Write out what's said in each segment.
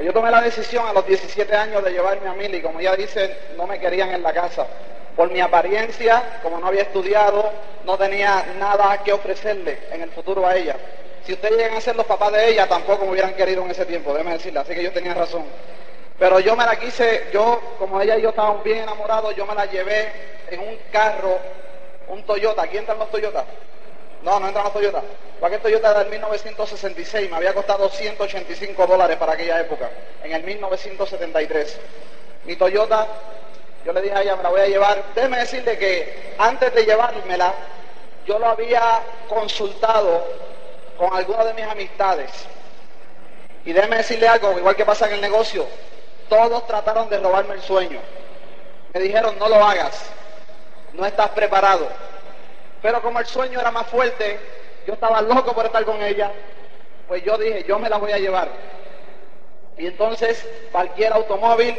Yo tomé la decisión a los 17 años de llevarme a Mili, como ya dice, no me querían en la casa. Por mi apariencia, como no había estudiado, no tenía nada que ofrecerle en el futuro a ella. Si ustedes llegan a ser los papás de ella, tampoco me hubieran querido en ese tiempo, déjeme decirle, así que yo tenía razón. Pero yo me la quise, yo, como ella y yo estábamos bien enamorados, yo me la llevé en un carro, un Toyota. ¿Aquí entran los Toyota? No, no entran los Toyota. Aquel Toyota del 1966 me había costado 185 dólares para aquella época, en el 1973. Mi Toyota, yo le dije a ella, me la voy a llevar. Déjeme decirle que antes de llevármela, yo lo había consultado con algunas de mis amistades. Y déjeme decirle algo, igual que pasa en el negocio, todos trataron de robarme el sueño. Me dijeron, no lo hagas, no estás preparado. Pero como el sueño era más fuerte, yo estaba loco por estar con ella, pues yo dije, yo me la voy a llevar. Y entonces, cualquier automóvil,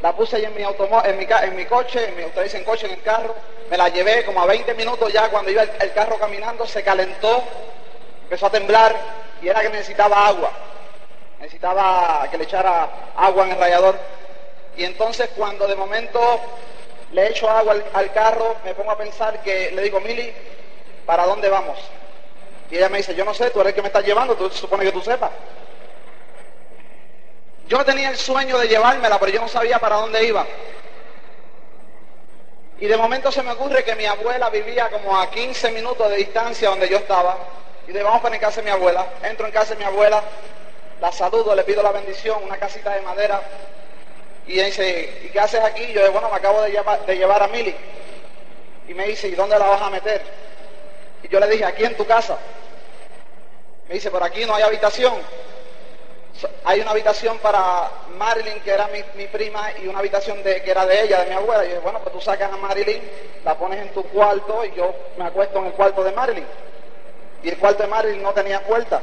la puse en mi, en mi, en mi coche, en mi, ustedes dicen coche, en el carro, me la llevé como a 20 minutos ya, cuando iba el carro caminando, se calentó, empezó a temblar y era que necesitaba agua necesitaba que le echara agua en el rallador. Y entonces cuando de momento le echo agua al, carro, me pongo a pensar que le digo, Mili, ¿para dónde vamos? Y ella me dice, yo no sé, tú eres el que me estás llevando, tú supone que tú sepas. Yo tenía el sueño de llevármela, pero yo no sabía para dónde iba. Y de momento se me ocurre que mi abuela vivía como a 15 minutos de distancia donde yo estaba. Y de vamos para en casa de mi abuela. Entro en casa de mi abuela, la saludo, le pido la bendición, una casita de madera. Y dice, ¿y qué haces aquí? Yo digo, bueno, me acabo de llevar, de llevar a Mili. Y me dice, ¿y dónde la vas a meter? Y yo le dije, aquí en tu casa. Me dice, por aquí no hay habitación. Hay una habitación para Marilyn, que era mi, prima, y una habitación de, que era de ella, de mi abuela. Y bueno, pues tú sacas a Marilyn, la pones en tu cuarto y yo me acuesto en el cuarto de Marilyn. Y el cuarto de Marilyn no tenía puerta.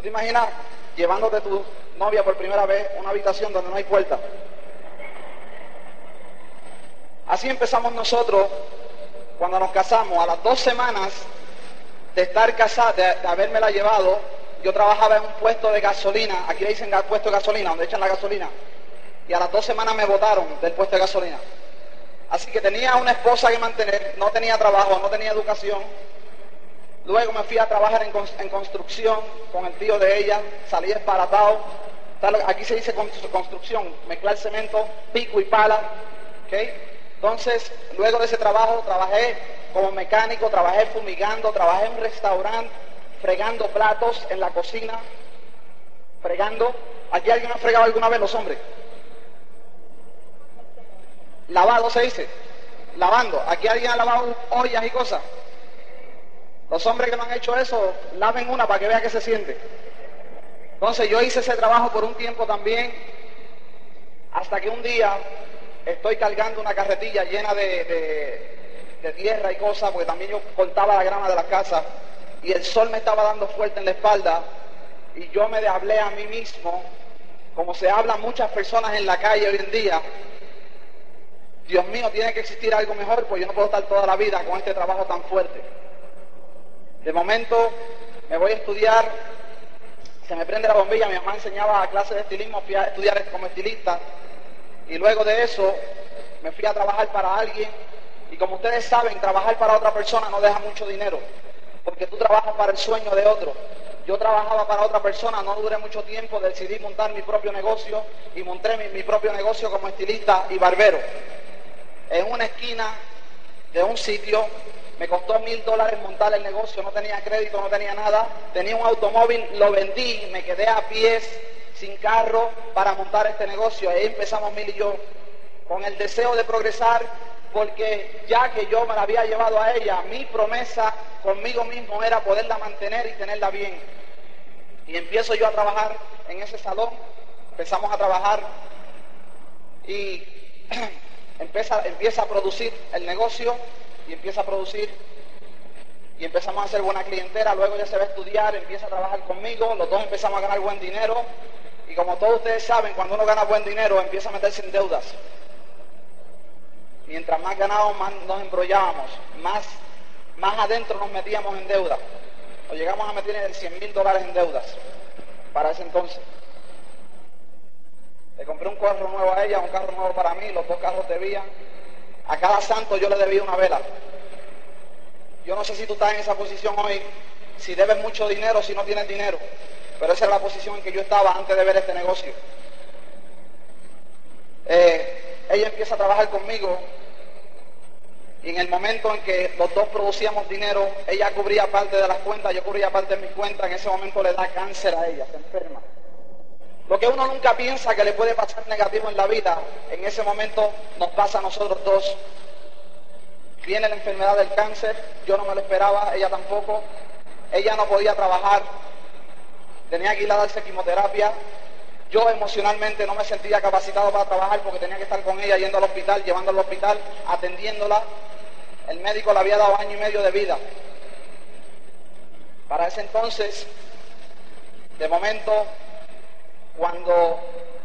¿Tú te imaginas llevándote tu novia por primera vez a una habitación donde no hay puerta? Así empezamos nosotros cuando nos casamos. A las dos semanas de estar casada, de, de habérmela llevado, yo trabajaba en un puesto de gasolina, aquí le dicen puesto de gasolina, donde echan la gasolina, y a las dos semanas me votaron del puesto de gasolina. Así que tenía una esposa que mantener, no tenía trabajo, no tenía educación, Luego me fui a trabajar en, construcción con el tío de ella, salí esparatado. Aquí se dice construcción, mezclar cemento, pico y pala. Entonces, luego de ese trabajo, trabajé como mecánico, trabajé fumigando, trabajé en un restaurante, fregando platos en la cocina, fregando. ¿Aquí alguien ha fregado alguna vez los hombres? Lavado se dice, lavando. ¿Aquí alguien ha lavado ollas y cosas? Los hombres que no han hecho eso, laven una para que vea que se siente. Entonces yo hice ese trabajo por un tiempo también, hasta que un día estoy cargando una carretilla llena de, tierra y cosas, porque también yo cortaba la grama de la casa, y el sol me estaba dando fuerte en la espalda, y yo me hablé a mí mismo, como se hablan muchas personas en la calle hoy en día, Dios mío, tiene que existir algo mejor, pues yo no puedo estar toda la vida con este trabajo tan fuerte. De momento me voy a estudiar, se me prende la bombilla, mi mamá enseñaba clases de estilismo, fui a estudiar como estilista y luego de eso me fui a trabajar para alguien y como ustedes saben, trabajar para otra persona no deja mucho dinero, porque tú trabajas para el sueño de otro. Yo trabajaba para otra persona, no duré mucho tiempo, decidí montar mi propio negocio y monté mi, mi propio negocio como estilista y barbero. En una esquina de un sitio me costó mil dólares montar el negocio, no tenía crédito, no tenía nada. Tenía un automóvil, lo vendí, me quedé a pies, sin carro, para montar este negocio. Ahí empezamos Mil y yo, con el deseo de progresar, porque ya que yo me la había llevado a ella, mi promesa conmigo mismo era poderla mantener y tenerla bien. Y empiezo yo a trabajar en ese salón, empezamos a trabajar y empieza, empieza a producir el negocio y empieza a producir y empezamos a hacer buena clientela, luego ya se va a estudiar, empieza a trabajar conmigo, los dos empezamos a ganar buen dinero y como todos ustedes saben, cuando uno gana buen dinero empieza a meterse en deudas. Mientras más ganábamos, más nos embrollábamos, más, más adentro nos metíamos en deuda. O llegamos a meter en 100 mil dólares en deudas para ese entonces. compré un carro nuevo a ella, un carro nuevo para mí, los dos carros debían. A cada santo yo le debía una vela. Yo no sé si tú estás en esa posición hoy, si debes mucho dinero, si no tienes dinero, pero esa es la posición en que yo estaba antes de ver este negocio. Eh, ella empieza a trabajar conmigo y en el momento en que los dos producíamos dinero, ella cubría parte de las cuentas, yo cubría parte de mis cuentas, en ese momento le da cáncer a ella, se enferma. Lo que uno nunca piensa que le puede pasar negativo en la vida, en ese momento nos pasa a nosotros dos. Viene la enfermedad del cáncer, yo no me lo esperaba, ella tampoco. Ella no podía trabajar, tenía que ir a darse quimioterapia. Yo emocionalmente no me sentía capacitado para trabajar porque tenía que estar con ella yendo al hospital, llevándola al hospital, atendiéndola. El médico le había dado año y medio de vida. Para ese entonces, de momento, cuando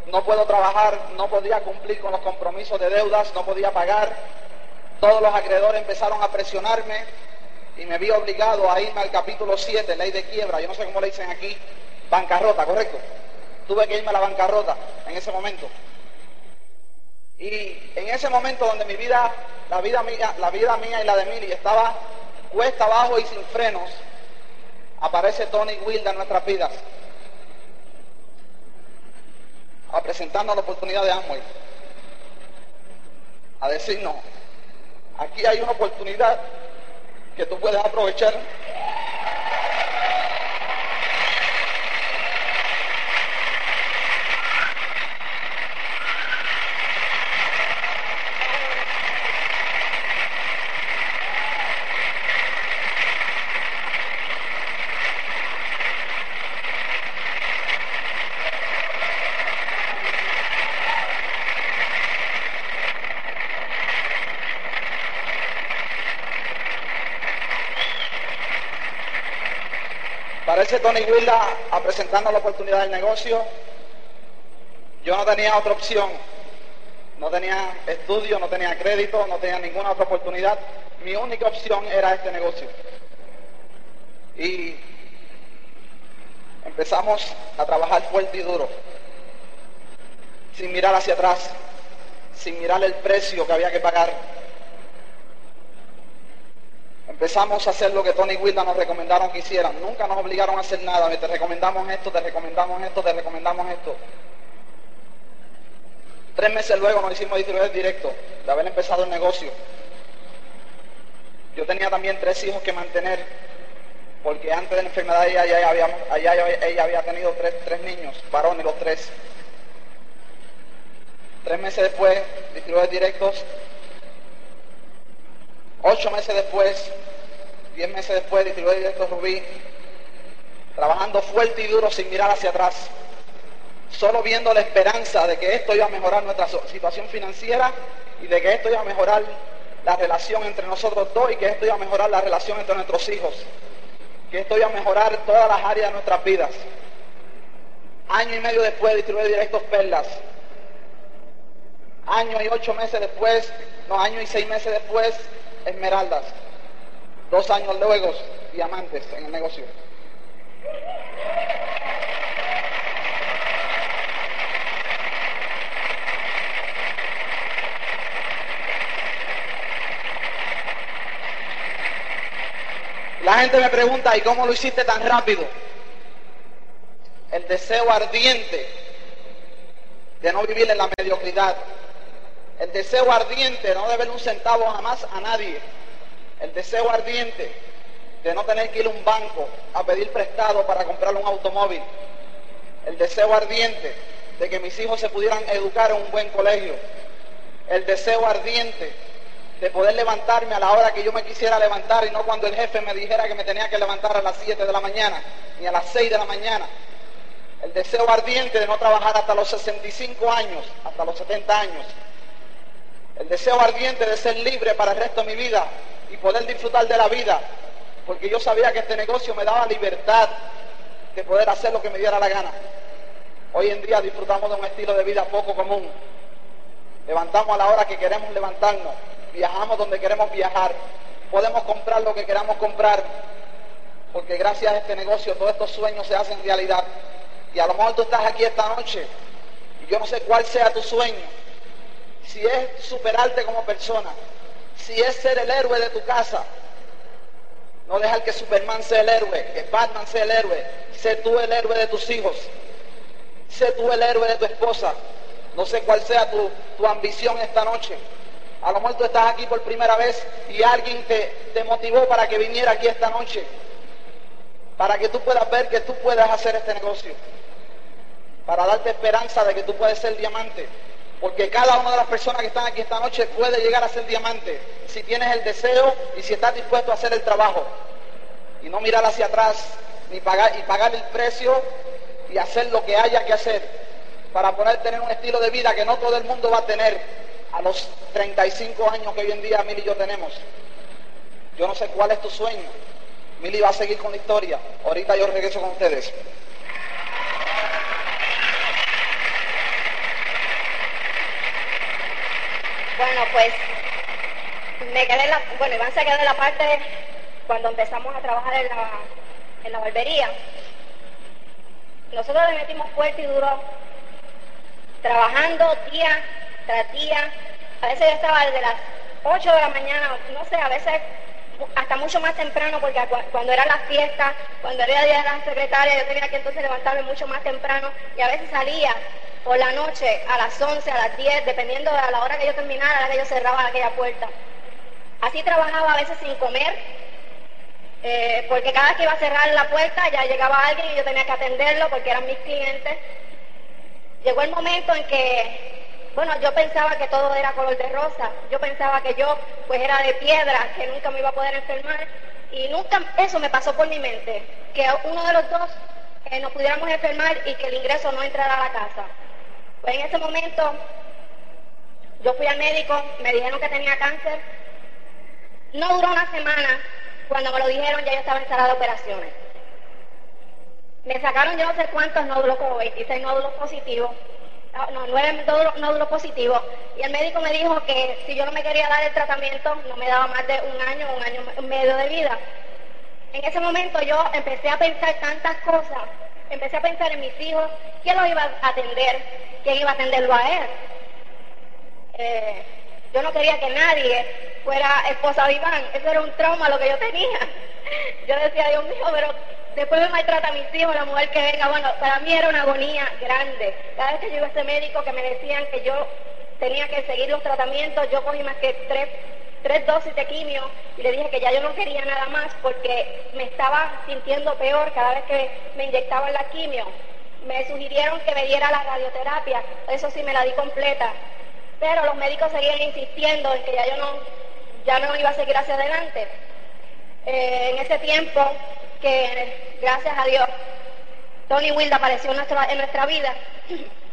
no puedo trabajar, no podía cumplir con los compromisos de deudas, no podía pagar. Todos los acreedores empezaron a presionarme y me vi obligado a irme al capítulo 7, ley de quiebra, yo no sé cómo le dicen aquí, bancarrota, ¿correcto? Tuve que irme a la bancarrota en ese momento. Y en ese momento donde mi vida, la vida mía, la vida mía y la de Mili estaba cuesta abajo y sin frenos, aparece Tony Wilda en nuestras vidas a presentarnos la oportunidad de Amway, a decirnos, aquí hay una oportunidad que tú puedes aprovechar Tony Wilda a la oportunidad del negocio. Yo no tenía otra opción. No tenía estudio, no tenía crédito, no tenía ninguna otra oportunidad. Mi única opción era este negocio. Y empezamos a trabajar fuerte y duro, sin mirar hacia atrás, sin mirar el precio que había que pagar, Empezamos a hacer lo que Tony Wilda nos recomendaron que hicieran. Nunca nos obligaron a hacer nada. Te recomendamos esto, te recomendamos esto, te recomendamos esto. Tres meses luego nos hicimos distribuidor directo de haber empezado el negocio. Yo tenía también tres hijos que mantener, porque antes de la enfermedad ella, ella había tenido tres, tres niños, varones los tres. Tres meses después, distribuidores directos, Ocho meses después, diez meses después, distribuidor directo Rubí, trabajando fuerte y duro sin mirar hacia atrás, solo viendo la esperanza de que esto iba a mejorar nuestra situación financiera y de que esto iba a mejorar la relación entre nosotros dos y que esto iba a mejorar la relación entre nuestros hijos, que esto iba a mejorar todas las áreas de nuestras vidas. Año y medio después, distribuidor directos Perlas. Año y ocho meses después, no, año y seis meses después, esmeraldas. Dos años luego, diamantes en el negocio. La gente me pregunta, ¿y cómo lo hiciste tan rápido? El deseo ardiente de no vivir en la mediocridad, el deseo ardiente de no deber un centavo jamás a nadie. El deseo ardiente de no tener que ir a un banco a pedir prestado para comprar un automóvil. El deseo ardiente de que mis hijos se pudieran educar en un buen colegio. El deseo ardiente de poder levantarme a la hora que yo me quisiera levantar y no cuando el jefe me dijera que me tenía que levantar a las 7 de la mañana ni a las 6 de la mañana. El deseo ardiente de no trabajar hasta los 65 años, hasta los 70 años, el deseo ardiente de ser libre para el resto de mi vida y poder disfrutar de la vida, porque yo sabía que este negocio me daba libertad de poder hacer lo que me diera la gana. Hoy en día disfrutamos de un estilo de vida poco común. Levantamos a la hora que queremos levantarnos, viajamos donde queremos viajar, podemos comprar lo que queramos comprar, porque gracias a este negocio todos estos sueños se hacen realidad. Y a lo mejor tú estás aquí esta noche Y yo no sé cuál sea tu sueño. Si es superarte como persona, si es ser el héroe de tu casa, no dejar que Superman sea el héroe, que Batman sea el héroe. Sé tú el héroe de tus hijos. Sé tú el héroe de tu esposa. No sé cuál sea tu, tu ambición esta noche. A lo mejor tú estás aquí por primera vez y alguien te, te motivó para que viniera aquí esta noche. Para que tú puedas ver que tú puedes hacer este negocio. Para darte esperanza de que tú puedes ser diamante. Porque cada una de las personas que están aquí esta noche puede llegar a ser diamante si tienes el deseo y si estás dispuesto a hacer el trabajo. Y no mirar hacia atrás ni pagar, y pagar el precio y hacer lo que haya que hacer para poder tener un estilo de vida que no todo el mundo va a tener a los 35 años que hoy en día Mil y yo tenemos. Yo no sé cuál es tu sueño. Mili va a seguir con la historia. Ahorita yo regreso con ustedes. Bueno, pues me quedé la, bueno, Iván se quedó en la parte cuando empezamos a trabajar en la, en la barbería. Nosotros le metimos fuerte y duro, trabajando día tras día. A veces yo estaba desde las 8 de la mañana, no sé, a veces hasta mucho más temprano, porque cuando era la fiesta, cuando era día de la secretaria, yo tenía que entonces levantarme mucho más temprano y a veces salía por la noche a las 11, a las 10, dependiendo de la hora que yo terminara, a la que yo cerraba aquella puerta. Así trabajaba a veces sin comer, eh, porque cada vez que iba a cerrar la puerta ya llegaba alguien y yo tenía que atenderlo porque eran mis clientes. Llegó el momento en que bueno, yo pensaba que todo era color de rosa, yo pensaba que yo pues era de piedra, que nunca me iba a poder enfermar y nunca eso me pasó por mi mente, que uno de los dos eh, nos pudiéramos enfermar y que el ingreso no entrara a la casa. En ese momento yo fui al médico, me dijeron que tenía cáncer, no duró una semana, cuando me lo dijeron ya yo estaba en sala de operaciones. Me sacaron yo no sé cuántos nódulos, como 26 nódulos positivos, no, nueve nódulos positivos. Y el médico me dijo que si yo no me quería dar el tratamiento, no me daba más de un año, un año medio de vida. En ese momento yo empecé a pensar tantas cosas, empecé a pensar en mis hijos, quién los iba a atender, quién iba a atenderlo a él. Eh, yo no quería que nadie fuera esposa de Iván, eso era un trauma lo que yo tenía. Yo decía, Dios mío, pero Después me maltrata a mis hijos, la mujer que venga. Bueno, para mí era una agonía grande. Cada vez que yo iba a ese médico que me decían que yo tenía que seguir los tratamientos, yo cogí más que tres, tres dosis de quimio y le dije que ya yo no quería nada más porque me estaba sintiendo peor cada vez que me inyectaban la quimio. Me sugirieron que me diera la radioterapia, eso sí me la di completa. Pero los médicos seguían insistiendo en que ya yo no, ya no iba a seguir hacia adelante. Eh, en ese tiempo que gracias a Dios Tony Wilda apareció en nuestra vida.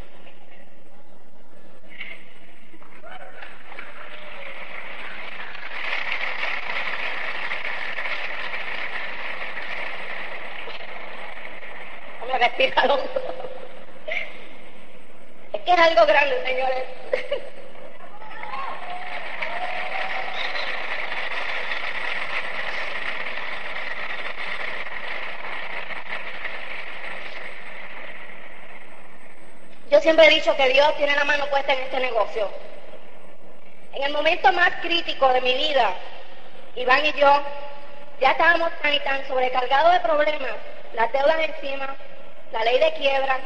Vamos a respirar Es que es algo grande, señores. Yo siempre he dicho que Dios tiene la mano puesta en este negocio. En el momento más crítico de mi vida, Iván y yo ya estábamos tan y tan sobrecargados de problemas, las deudas encima, la ley de quiebra,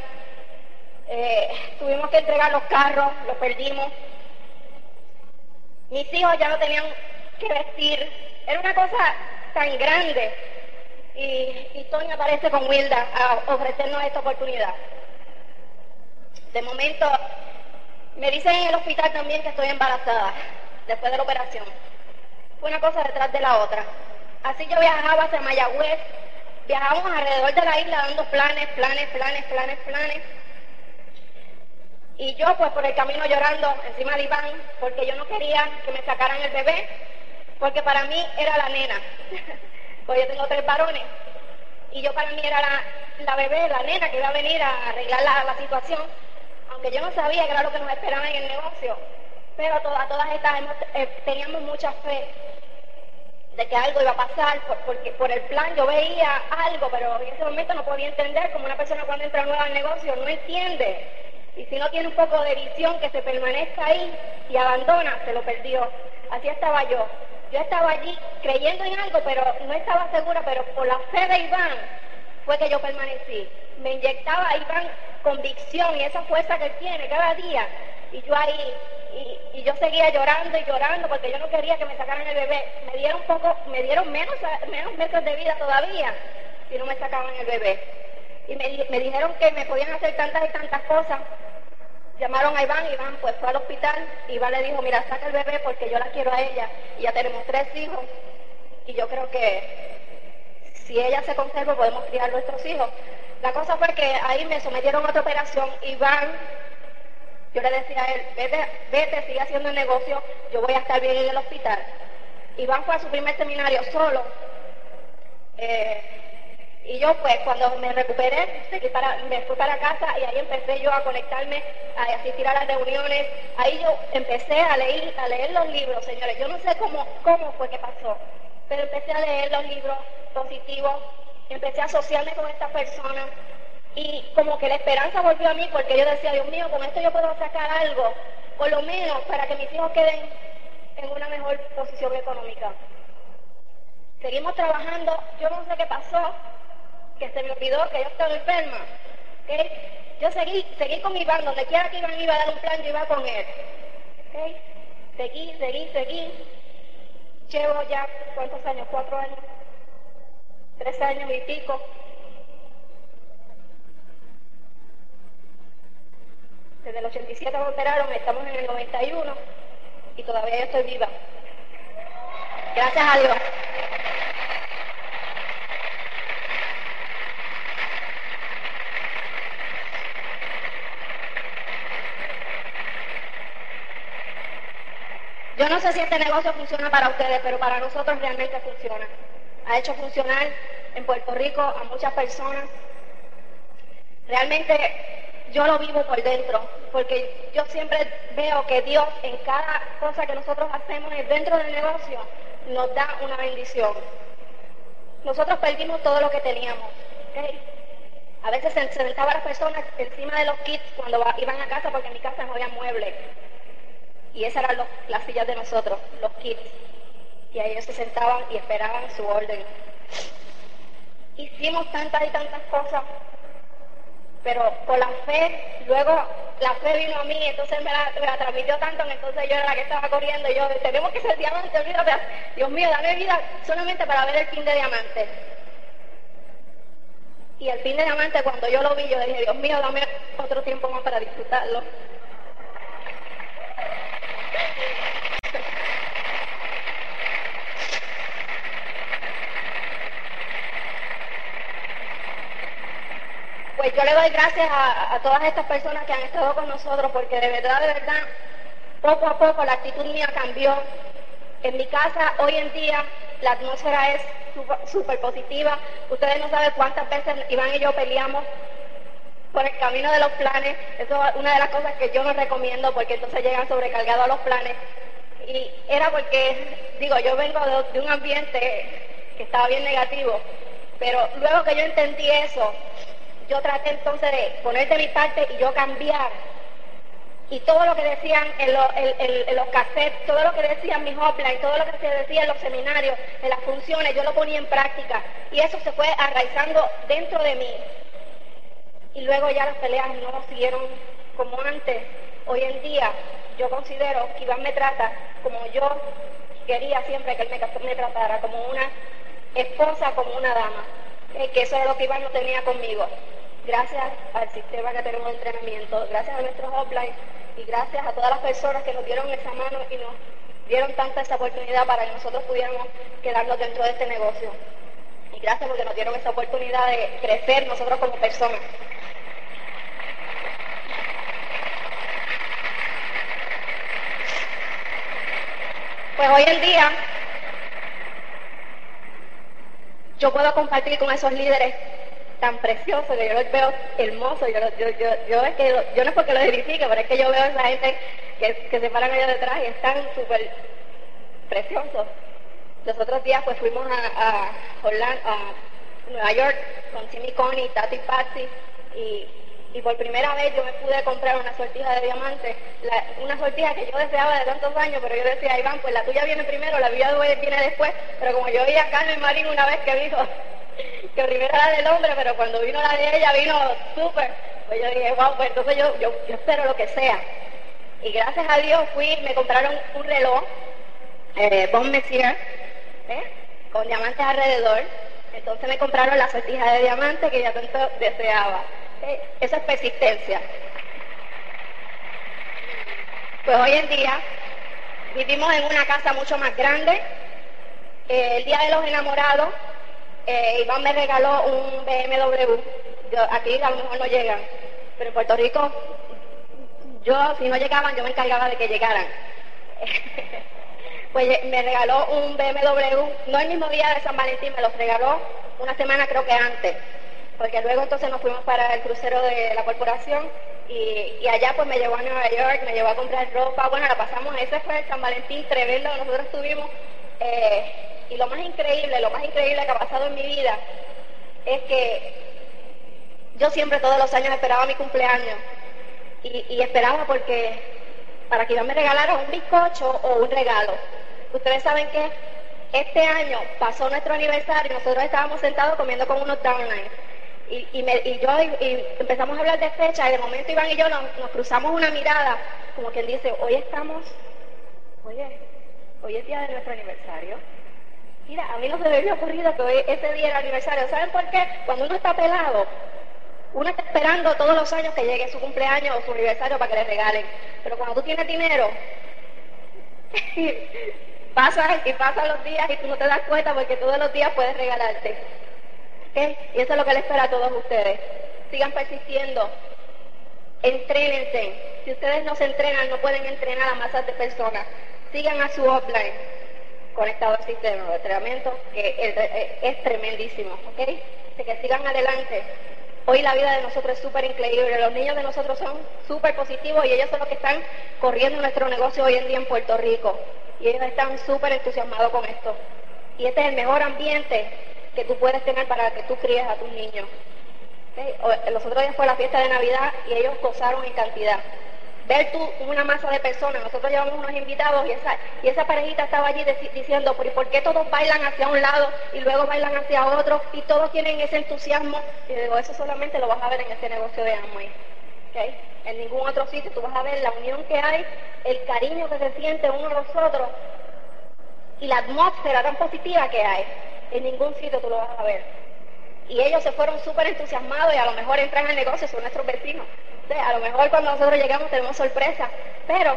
eh, tuvimos que entregar los carros, los perdimos. Mis hijos ya no tenían que vestir. Era una cosa tan grande. Y, y Tony aparece con Wilda a ofrecernos esta oportunidad. De momento, me dicen en el hospital también que estoy embarazada después de la operación. Fue una cosa detrás de la otra. Así yo viajaba hacia Mayagüez, viajábamos alrededor de la isla dando planes, planes, planes, planes, planes. Y yo pues por el camino llorando encima de Iván, porque yo no quería que me sacaran el bebé, porque para mí era la nena, pues yo tengo tres varones, y yo para mí era la, bebé, la nena que iba a venir a arreglar la situación aunque yo no sabía que era lo que nos esperaba en el negocio, pero a todas, estas eh, teníamos mucha fe de que algo iba a pasar, porque por el plan yo veía algo, pero en ese momento no podía entender como una persona cuando entra nueva al negocio no entiende Y si no tiene un poco de visión que se permanezca ahí y abandona, se lo perdió. Así estaba yo. Yo estaba allí creyendo en algo, pero no estaba segura, pero por la fe de Iván fue que yo permanecí. Me inyectaba Iván convicción y esa fuerza que tiene cada día. Y yo ahí, y, yo seguía llorando y llorando porque yo no quería que me sacaran el bebé. Me dieron poco, me dieron menos, menos meses de vida todavía si no me sacaban el bebé. Y me, me dijeron que me podían hacer tantas y tantas cosas Llamaron a Iván, Iván pues fue al hospital, Iván le dijo, mira, saca el bebé porque yo la quiero a ella y ya tenemos tres hijos y yo creo que si ella se conserva podemos criar nuestros hijos. La cosa fue que ahí me sometieron a otra operación, Iván, yo le decía a él, vete, vete, sigue haciendo el negocio, yo voy a estar bien en el hospital. Iván fue a su primer seminario solo. Eh, y yo pues cuando me recuperé, me fui para casa y ahí empecé yo a conectarme, a asistir a las reuniones. Ahí yo empecé a leer, a leer los libros, señores. Yo no sé cómo, cómo fue que pasó, pero empecé a leer los libros positivos, empecé a asociarme con estas personas y como que la esperanza volvió a mí porque yo decía, Dios mío, con esto yo puedo sacar algo, por lo menos para que mis hijos queden en una mejor posición económica. Seguimos trabajando, yo no sé qué pasó, que se me olvidó que yo estaba enferma. Yo seguí, seguí con Iván, donde quiera que Iván iba a dar un plan, yo iba con él. Seguí, seguí, seguí. Llevo ya, ¿cuántos años? ¿Cuatro años? ¿Tres años y pico? Desde el 87 me operaron, estamos en el 91 y todavía yo estoy viva. Gracias a Dios. Yo no sé si este negocio funciona para ustedes, pero para nosotros realmente funciona. Ha hecho funcionar en Puerto Rico a muchas personas. Realmente yo lo vivo por dentro, porque yo siempre veo que Dios en cada cosa que nosotros hacemos dentro del negocio nos da una bendición. Nosotros perdimos todo lo que teníamos. A veces se sentaban las personas encima de los kits cuando iban a casa porque en mi casa no había muebles. Y esas eran las sillas de nosotros, los kits. Y ahí ellos se sentaban y esperaban su orden. Hicimos tantas y tantas cosas, pero por la fe, luego la fe vino a mí, entonces me la, transmitió tanto, entonces yo era la que estaba corriendo, y yo, tenemos que ser diamante, olvídate, Dios mío, dame vida solamente para ver el fin de diamante. Y el fin de diamante, cuando yo lo vi, yo dije, Dios mío, dame otro tiempo más para disfrutarlo. Pues yo le doy gracias a, todas estas personas que han estado con nosotros, porque de verdad, de verdad, poco a poco la actitud mía cambió. En mi casa hoy en día la atmósfera es súper positiva. Ustedes no saben cuántas veces Iván y yo peleamos por el camino de los planes. Eso es una de las cosas que yo no recomiendo porque entonces llegan sobrecargados a los planes. Y era porque, digo, yo vengo de, un ambiente que estaba bien negativo, pero luego que yo entendí eso, yo traté entonces de poner de mi parte y yo cambiar. Y todo lo que decían en, en, los cassettes, todo lo que decían mis y todo lo que se decía en los seminarios, en las funciones, yo lo ponía en práctica. Y eso se fue arraizando dentro de mí y luego ya las peleas no siguieron como antes. Hoy en día yo considero que Iván me trata como yo quería siempre que él me, tratara, como una esposa, como una dama, que eso era lo que Iván no tenía conmigo. Gracias al sistema que tenemos de entrenamiento, gracias a nuestros offline y gracias a todas las personas que nos dieron esa mano y nos dieron tanta esa oportunidad para que nosotros pudiéramos quedarnos dentro de este negocio. Y gracias porque nos dieron esa oportunidad de crecer nosotros como personas. Pues hoy en día yo puedo compartir con esos líderes tan preciosos que yo los veo hermosos. Yo, yo, yo, yo, es que, yo no es porque los edifique, pero es que yo veo a esa gente que, se paran allá detrás y están súper preciosos. Los otros días pues fuimos a, a, Nueva York con Timmy Connie, Tati Patsy y, y por primera vez yo me pude comprar una sortija de diamantes, una sortija que yo deseaba de tantos años, pero yo decía, Iván, pues la tuya viene primero, la mía viene después, pero como yo vi a Carmen Marín una vez que dijo que primero era del hombre, pero cuando vino la de ella vino súper, pues yo dije, wow, pues entonces yo, espero lo que sea. Y gracias a Dios fui, me compraron un reloj, eh, Bon Messier, ¿eh? con diamantes alrededor, entonces me compraron la sortija de diamantes que ya tanto deseaba. Esa es persistencia. Pues hoy en día vivimos en una casa mucho más grande. Eh, el día de los enamorados, eh, Iván me regaló un BMW. aquí a lo mejor no llegan, pero en Puerto Rico, yo si no llegaban, yo me encargaba de que llegaran. pues me regaló un BMW, no el mismo día de San Valentín, me los regaló una semana creo que antes porque luego entonces nos fuimos para el crucero de la corporación y, allá pues me llevó a Nueva York, me llevó a comprar ropa, bueno, la pasamos, ese fue el San Valentín tremendo que nosotros tuvimos. Eh, y lo más increíble, lo más increíble que ha pasado en mi vida es que yo siempre todos los años esperaba mi cumpleaños. Y, esperaba porque para que yo me regalara un bizcocho o un regalo. Ustedes saben que este año pasó nuestro aniversario y nosotros estábamos sentados comiendo con unos downlines y, y, yo y empezamos a hablar de fecha y de momento Iván y yo nos, cruzamos una mirada, como quien dice, hoy estamos, oye, hoy es día de nuestro aniversario. Mira, a mí no se me había ocurrido que hoy, ese día era aniversario. ¿Saben por qué? Cuando uno está pelado, uno está esperando todos los años que llegue su cumpleaños o su aniversario para que le regalen. Pero cuando tú tienes dinero, pasan y pasan los días y tú no te das cuenta porque todos los días puedes regalarte. Y eso es lo que le espera a todos ustedes. Sigan persistiendo. Entrénense. Si ustedes no se entrenan, no pueden entrenar a masas de personas. Sigan a su offline conectado al sistema de entrenamiento, que es, tremendísimo. ¿Ok? Así que sigan adelante. Hoy la vida de nosotros es súper increíble. Los niños de nosotros son súper positivos y ellos son los que están corriendo nuestro negocio hoy en día en Puerto Rico. Y ellos están súper entusiasmados con esto. Y este es el mejor ambiente que tú puedes tener para que tú críes a tus niños. Los otros días fue la fiesta de Navidad y ellos gozaron en cantidad. Ver tú una masa de personas, nosotros llevamos unos invitados y esa, y esa parejita estaba allí diciendo, ¿por qué todos bailan hacia un lado y luego bailan hacia otro y todos tienen ese entusiasmo? Y digo, eso solamente lo vas a ver en este negocio de Amway. En ningún otro sitio tú vas a ver la unión que hay, el cariño que se siente uno a los otros y la atmósfera tan positiva que hay en ningún sitio tú lo vas a ver. Y ellos se fueron súper entusiasmados y a lo mejor entran al negocio, son nuestros vecinos. a lo mejor cuando nosotros llegamos tenemos sorpresa, pero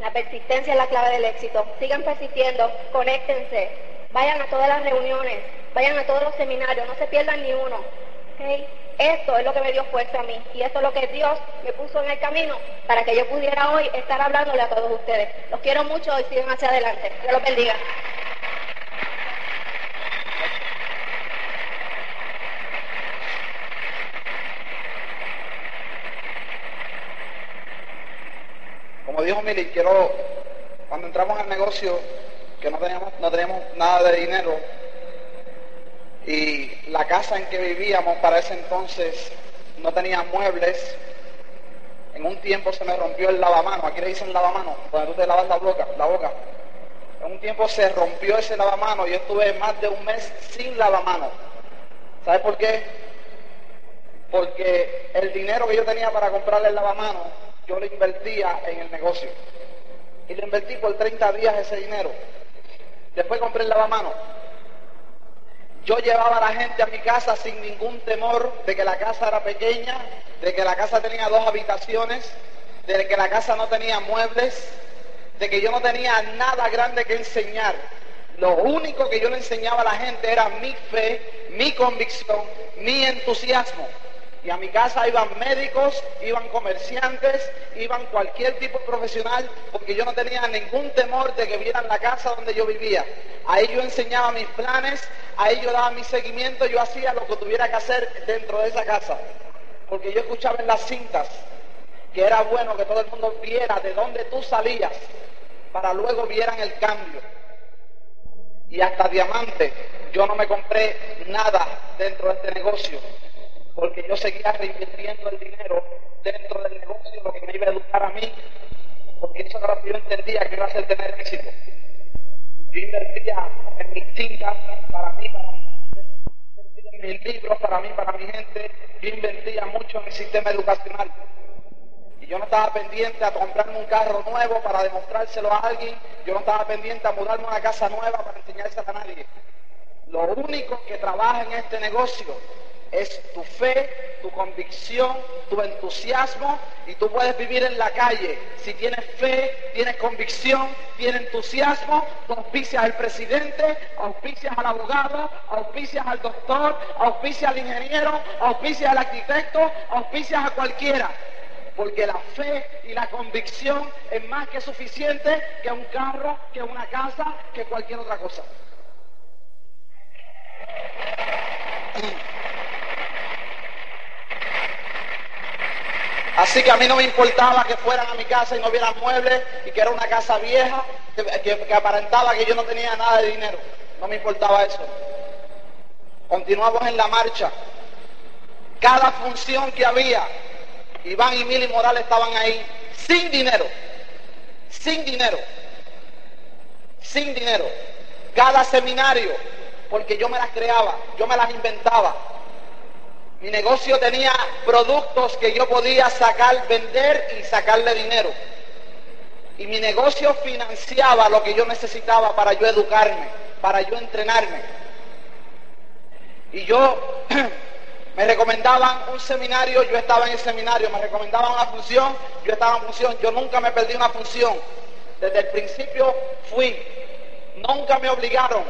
la persistencia es la clave del éxito. Sigan persistiendo, conéctense, vayan a todas las reuniones, vayan a todos los seminarios, no se pierdan ni uno. Esto es lo que me dio fuerza a mí y esto es lo que Dios me puso en el camino para que yo pudiera hoy estar hablándole a todos ustedes. Los quiero mucho y sigan hacia adelante. Dios los bendiga. Como dijo Mili, quiero, cuando entramos al negocio, que no teníamos, no teníamos nada de dinero, y la casa en que vivíamos para ese entonces no tenía muebles, en un tiempo se me rompió el lavamano, aquí le dicen lavamano, cuando tú te lavas la boca, la boca. En un tiempo se rompió ese lavamano y yo estuve más de un mes sin lavamano. ¿Sabes por qué? Porque el dinero que yo tenía para comprarle el lavamano yo le invertía en el negocio. Y le invertí por 30 días ese dinero. Después compré el lavamano. Yo llevaba a la gente a mi casa sin ningún temor de que la casa era pequeña, de que la casa tenía dos habitaciones, de que la casa no tenía muebles, de que yo no tenía nada grande que enseñar. Lo único que yo le enseñaba a la gente era mi fe, mi convicción, mi entusiasmo. Y a mi casa iban médicos, iban comerciantes, iban cualquier tipo de profesional, porque yo no tenía ningún temor de que vieran la casa donde yo vivía. A ellos enseñaba mis planes, a ellos daba mi seguimiento, yo hacía lo que tuviera que hacer dentro de esa casa. Porque yo escuchaba en las cintas que era bueno que todo el mundo viera de dónde tú salías, para luego vieran el cambio. Y hasta diamante, yo no me compré nada dentro de este negocio porque yo seguía reinvirtiendo el dinero dentro del negocio, lo que me iba a educar a mí, porque eso era lo que yo entendía que iba a ser tener éxito. Yo invertía en mis tintas para mí, para en mis libros para mí, para mi gente, yo invertía mucho en mi sistema educacional. Y yo no estaba pendiente a comprarme un carro nuevo para demostrárselo a alguien, yo no estaba pendiente a mudarme a una casa nueva para enseñárselo a nadie. Lo único que trabaja en este negocio es tu fe, tu convicción, tu entusiasmo y tú puedes vivir en la calle. Si tienes fe, tienes convicción, tienes entusiasmo, tú auspicias al presidente, auspicias al abogado, auspicias al doctor, auspicias al ingeniero, auspicias al arquitecto, auspicias a cualquiera. Porque la fe y la convicción es más que suficiente que un carro, que una casa, que cualquier otra cosa. Así que a mí no me importaba que fueran a mi casa y no vieran muebles y que era una casa vieja, que, aparentaba que yo no tenía nada de dinero. No me importaba eso. Continuamos en la marcha. Cada función que había, Iván y Mili Morales estaban ahí sin dinero, sin dinero, sin dinero. Cada seminario, porque yo me las creaba, yo me las inventaba. Mi negocio tenía productos que yo podía sacar, vender y sacarle dinero. Y mi negocio financiaba lo que yo necesitaba para yo educarme, para yo entrenarme. Y yo me recomendaban un seminario, yo estaba en el seminario, me recomendaban una función, yo estaba en función, yo nunca me perdí una función. Desde el principio fui, nunca me obligaron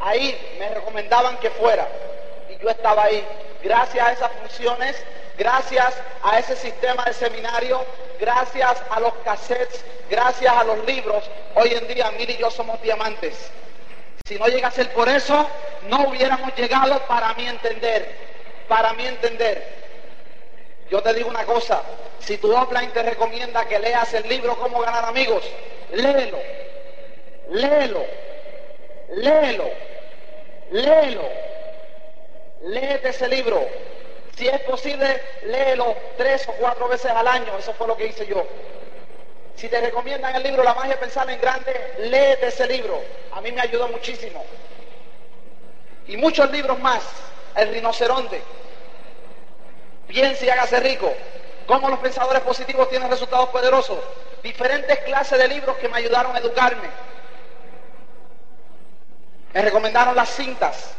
a ir, me recomendaban que fuera. Y yo estaba ahí gracias a esas funciones, gracias a ese sistema de seminario, gracias a los cassettes, gracias a los libros, hoy en día Mil y yo somos diamantes. Si no llega a ser por eso, no hubiéramos llegado para mi entender, para mi entender. Yo te digo una cosa, si tu offline te recomienda que leas el libro Cómo ganar amigos, léelo, léelo, léelo, léelo léete ese libro. Si es posible, léelo tres o cuatro veces al año. Eso fue lo que hice yo. Si te recomiendan el libro La magia de pensar en grande, léete ese libro. A mí me ayudó muchísimo. Y muchos libros más. El rinoceronte. Piense y hágase rico. Cómo los pensadores positivos tienen resultados poderosos. Diferentes clases de libros que me ayudaron a educarme. Me recomendaron las cintas.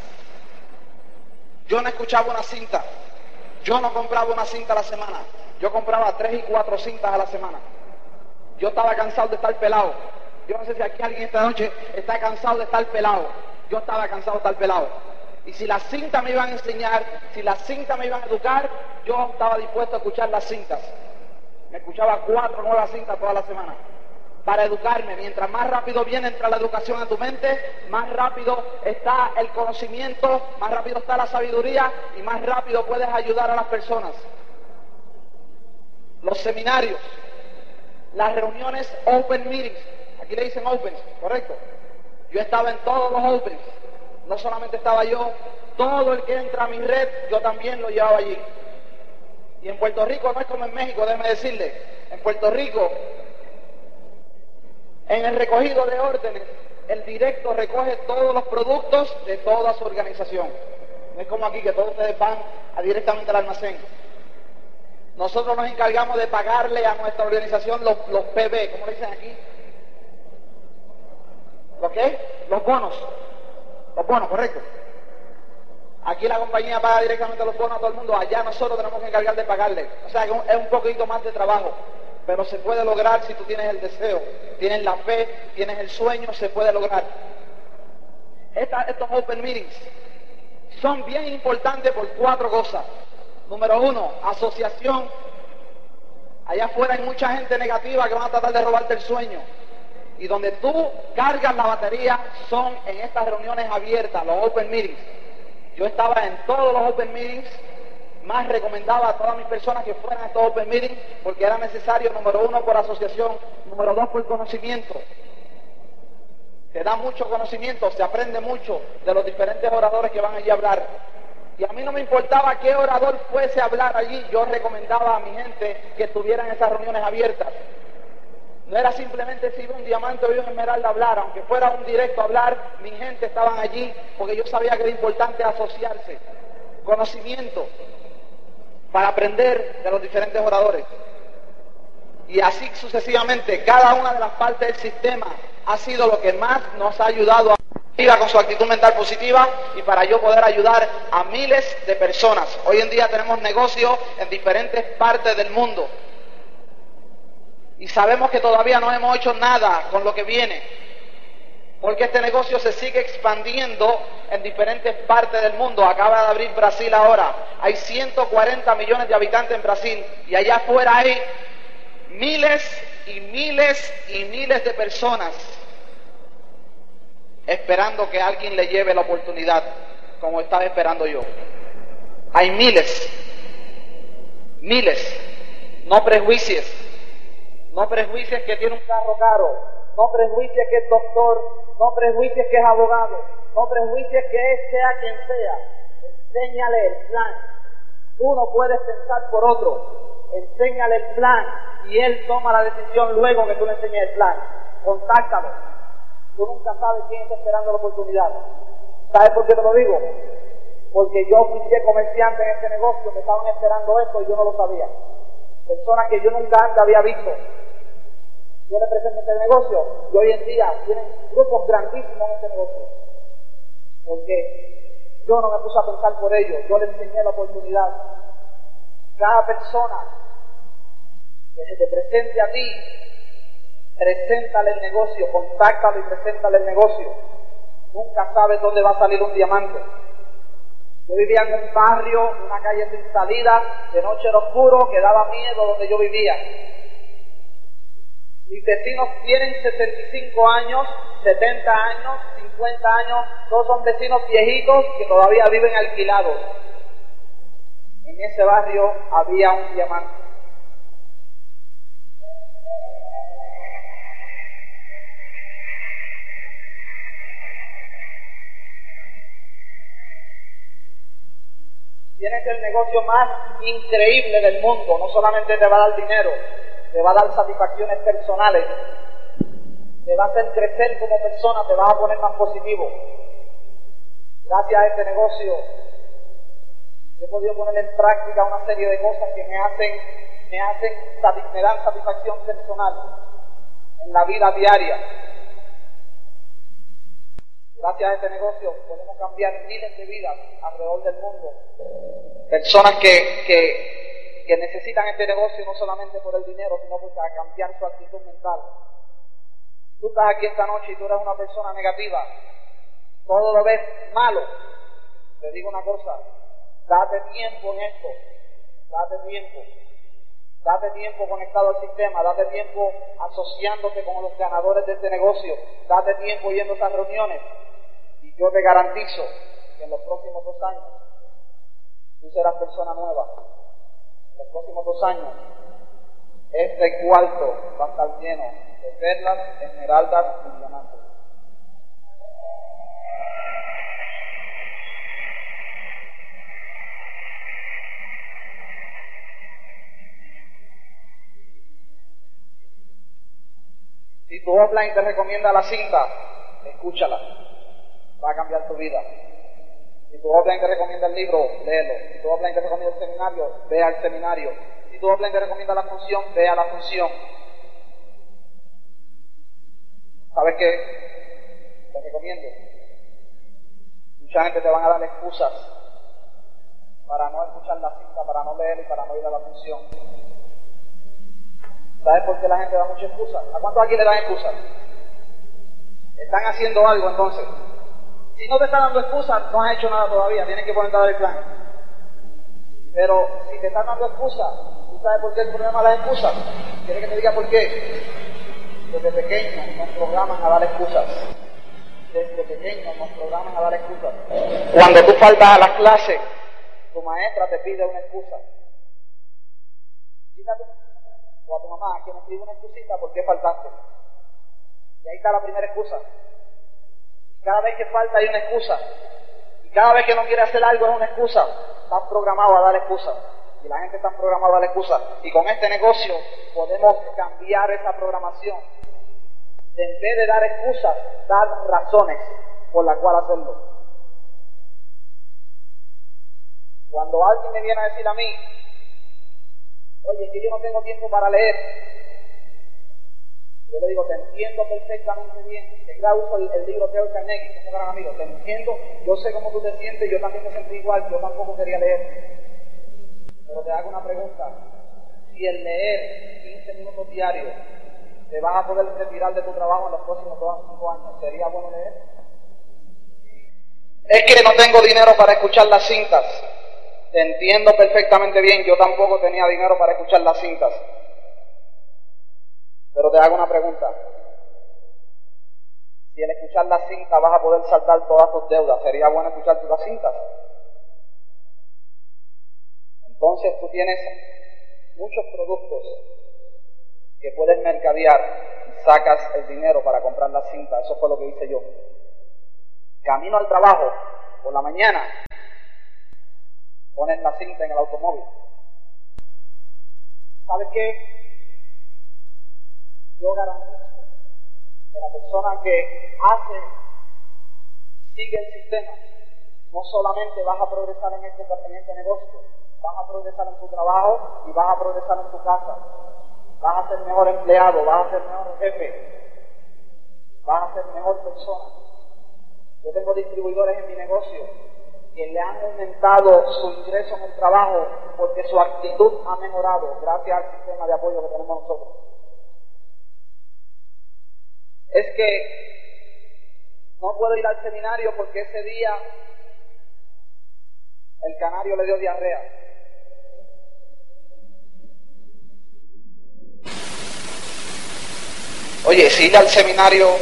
Yo no escuchaba una cinta. Yo no compraba una cinta a la semana. Yo compraba tres y cuatro cintas a la semana. Yo estaba cansado de estar pelado. Yo no sé si aquí alguien esta noche está cansado de estar pelado. Yo estaba cansado de estar pelado. Y si las cintas me iban a enseñar, si las cintas me iban a educar, yo estaba dispuesto a escuchar las cintas. Me escuchaba cuatro nuevas cintas toda la semana para educarme. Mientras más rápido viene entra la educación a tu mente, más rápido está el conocimiento, más rápido está la sabiduría y más rápido puedes ayudar a las personas. Los seminarios, las reuniones open meetings, aquí le dicen open, correcto. Yo estaba en todos los opens, no solamente estaba yo, todo el que entra a mi red, yo también lo llevaba allí. Y en Puerto Rico no es como en México, déjeme decirle, en Puerto Rico en el recogido de órdenes, el directo recoge todos los productos de toda su organización. No es como aquí que todos ustedes van directamente al almacén. Nosotros nos encargamos de pagarle a nuestra organización los, los PB, ¿cómo dicen aquí? ¿Lo qué? Los bonos. Los bonos, correcto. Aquí la compañía paga directamente los bonos a todo el mundo, allá nosotros tenemos que encargar de pagarle. O sea, es un poquito más de trabajo pero se puede lograr si tú tienes el deseo, tienes la fe, tienes el sueño, se puede lograr. estos open meetings son bien importantes por cuatro cosas. Número uno, asociación. Allá afuera hay mucha gente negativa que van a tratar de robarte el sueño. Y donde tú cargas la batería son en estas reuniones abiertas, los open meetings. Yo estaba en todos los open meetings más recomendaba a todas mis personas que fueran a estos open meetings porque era necesario, número uno, por asociación, número dos, por conocimiento. Se da mucho conocimiento, se aprende mucho de los diferentes oradores que van allí a hablar. Y a mí no me importaba qué orador fuese a hablar allí, yo recomendaba a mi gente que estuvieran esas reuniones abiertas. No era simplemente si iba un diamante o iba un esmeralda a hablar, aunque fuera un directo a hablar, mi gente estaban allí porque yo sabía que era importante asociarse, conocimiento, para aprender de los diferentes oradores. Y así sucesivamente, cada una de las partes del sistema ha sido lo que más nos ha ayudado a con su actitud mental positiva y para yo poder ayudar a miles de personas. Hoy en día tenemos negocios en diferentes partes del mundo y sabemos que todavía no hemos hecho nada con lo que viene, porque este negocio se sigue expandiendo en diferentes partes del mundo. Acaba de abrir Brasil ahora, hay 140 millones de habitantes en Brasil. Y allá afuera hay miles y miles y miles de personas esperando que alguien le lleve la oportunidad, como estaba esperando yo. Hay miles, miles, no prejuicios no prejuicies que tiene un carro caro, no prejuicies que es doctor, no prejuicies que es abogado, no prejuicies que es sea quien sea. Enséñale el plan. Tú no puedes pensar por otro. Enséñale el plan y él toma la decisión luego que tú le enseñes el plan. Contáctalo. Tú nunca sabes quién está esperando la oportunidad. ¿Sabes por qué te lo digo? Porque yo fui comerciante en este negocio, me estaban esperando esto y yo no lo sabía. Personas que yo nunca antes había visto yo le presento este negocio y hoy en día tienen grupos grandísimos en este negocio. Porque yo no me puse a pensar por ellos, yo le enseñé la oportunidad. Cada persona que se te presente a ti, preséntale el negocio, contáctalo y preséntale el negocio. Nunca sabes dónde va a salir un diamante. Yo vivía en un barrio, una calle sin salida, de noche era oscuro, que daba miedo donde yo vivía. Mis vecinos tienen 65 años, 70 años, 50 años, todos son vecinos viejitos que todavía viven alquilados. En ese barrio había un diamante. Tienes el negocio más increíble del mundo, no solamente te va a dar dinero, te va a dar satisfacciones personales, te va a hacer crecer como persona, te vas a poner más positivo. Gracias a este negocio, he podido poner en práctica una serie de cosas que me hacen, me hacen, me dan satisfacción personal en la vida diaria. Gracias a este negocio podemos cambiar miles de vidas alrededor del mundo. Personas que, que que necesitan este negocio no solamente por el dinero, sino para cambiar su actitud mental. Tú estás aquí esta noche y tú eres una persona negativa, todo lo ves malo, te digo una cosa, date tiempo en esto, date tiempo, date tiempo conectado al sistema, date tiempo asociándote con los ganadores de este negocio, date tiempo yendo a esas reuniones y yo te garantizo que en los próximos dos años tú serás persona nueva los próximos dos años, este cuarto va a estar lleno de perlas, esmeraldas y diamantes. Si tu offline te recomienda la cinta, escúchala. Va a cambiar tu vida. Si tu offline te recomienda el libro, léelo. Si tu offline te recomienda el seminario, ve al seminario. Si tu offline te recomienda la función, ve a la función. ¿Sabes qué? Te recomiendo. Mucha gente te van a dar excusas para no escuchar la cita, para no leer y para no ir a la función. ¿Sabes por qué la gente da muchas excusas? ¿A cuántos aquí le dan excusas? Están haciendo algo entonces. Si no te está dando excusas, no has hecho nada todavía, tienes que dar el plan. Pero si te están dando excusas, ¿tú sabes por qué el problema de las excusas? ¿Quieres que te diga por qué? Desde pequeños nos programan a dar excusas. Desde pequeños nos programan a dar excusas. Cuando tú faltas a las clases, tu maestra te pide una excusa. Dile a tu, o a tu mamá que me pide una excusita por qué faltaste. Y ahí está la primera excusa. Cada vez que falta hay una excusa. Y cada vez que no quiere hacer algo es una excusa. Están programados a dar excusa. Y la gente está programada a dar excusa. Y con este negocio podemos cambiar esa programación. en vez de dar excusas, dar razones por las cuales hacerlo. Cuando alguien me viene a decir a mí, oye, que yo no tengo tiempo para leer, yo le digo, te entiendo perfectamente bien. Que ya uso el, libro de Carnegie, como gran amigo. Te entiendo, yo sé cómo tú te sientes, yo también me sentí igual, yo tampoco quería leer. Pero te hago una pregunta. Si el leer 15 minutos diarios te vas a poder retirar de tu trabajo en los próximos 5 años, ¿sería bueno leer? Es que no tengo dinero para escuchar las cintas. Te entiendo perfectamente bien, yo tampoco tenía dinero para escuchar las cintas. Pero te hago una pregunta. Si al escuchar la cinta vas a poder saltar todas tus deudas, ¿sería bueno escuchar las cintas? Entonces tú tienes muchos productos que puedes mercadear y sacas el dinero para comprar la cinta. Eso fue lo que hice yo. Camino al trabajo por la mañana, pones la cinta en el automóvil. ¿Sabes qué? Yo garantizo que la persona que hace, sigue el sistema, no solamente vas a progresar en este, en este negocio, vas a progresar en tu trabajo y vas a progresar en tu casa. Vas a ser mejor empleado, vas a ser mejor jefe, vas a ser mejor persona. Yo tengo distribuidores en mi negocio que le han aumentado su ingreso en el trabajo porque su actitud ha mejorado gracias al sistema de apoyo que tenemos nosotros es que no puedo ir al seminario porque ese día el canario le dio diarrea. Oye, si ir al seminario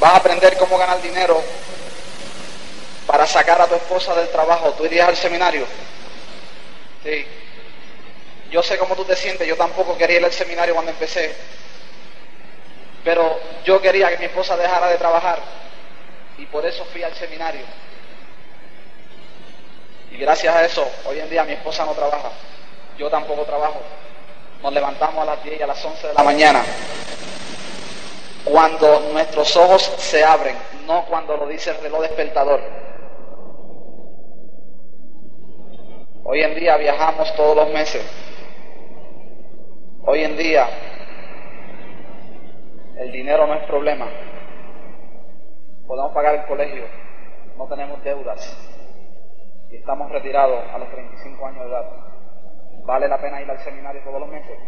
vas a aprender cómo ganar dinero para sacar a tu esposa del trabajo, ¿tú irías al seminario? Sí. Yo sé cómo tú te sientes, yo tampoco quería ir al seminario cuando empecé, pero yo quería que mi esposa dejara de trabajar y por eso fui al seminario. Y gracias a eso, hoy en día mi esposa no trabaja, yo tampoco trabajo. Nos levantamos a las 10 y a las 11 de la mañana. Cuando nuestros ojos se abren, no cuando lo dice el reloj despertador. Hoy en día viajamos todos los meses. Hoy en día el dinero no es problema. Podemos pagar el colegio, no tenemos deudas y estamos retirados a los 35 años de edad. ¿Vale la pena ir al seminario todos los meses?